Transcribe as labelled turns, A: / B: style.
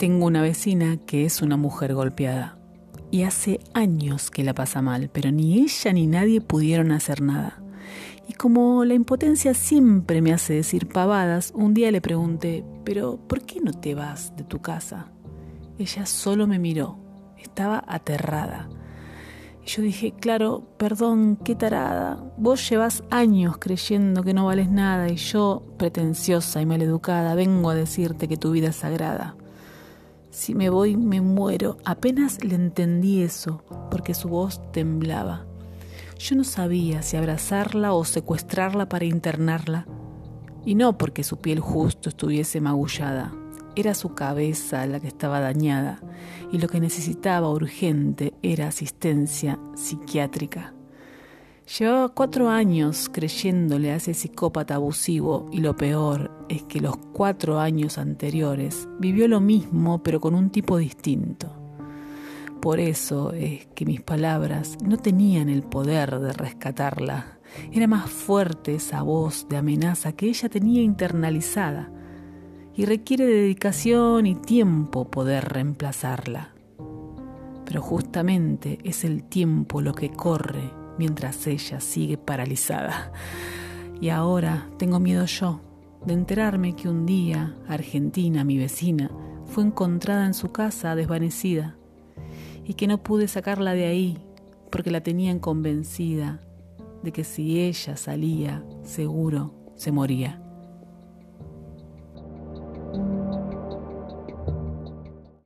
A: Tengo una vecina que es una mujer golpeada y hace años que la pasa mal, pero ni ella ni nadie pudieron hacer nada. Y como la impotencia siempre me hace decir pavadas, un día le pregunté, pero ¿por qué no te vas de tu casa? Ella solo me miró, estaba aterrada. Y yo dije, claro, perdón, qué tarada, vos llevas años creyendo que no vales nada y yo, pretenciosa y maleducada, vengo a decirte que tu vida es sagrada. Si me voy, me muero. Apenas le entendí eso, porque su voz temblaba. Yo no sabía si abrazarla o secuestrarla para internarla, y no porque su piel justo estuviese magullada. Era su cabeza la que estaba dañada, y lo que necesitaba urgente era asistencia psiquiátrica. Llevaba cuatro años creyéndole a ese psicópata abusivo y lo peor es que los cuatro años anteriores vivió lo mismo pero con un tipo distinto. Por eso es que mis palabras no tenían el poder de rescatarla. Era más fuerte esa voz de amenaza que ella tenía internalizada y requiere dedicación y tiempo poder reemplazarla. Pero justamente es el tiempo lo que corre mientras ella sigue paralizada. Y ahora tengo miedo yo de enterarme que un día Argentina, mi vecina, fue encontrada en su casa desvanecida y que no pude sacarla de ahí porque la tenían convencida de que si ella salía, seguro se moría.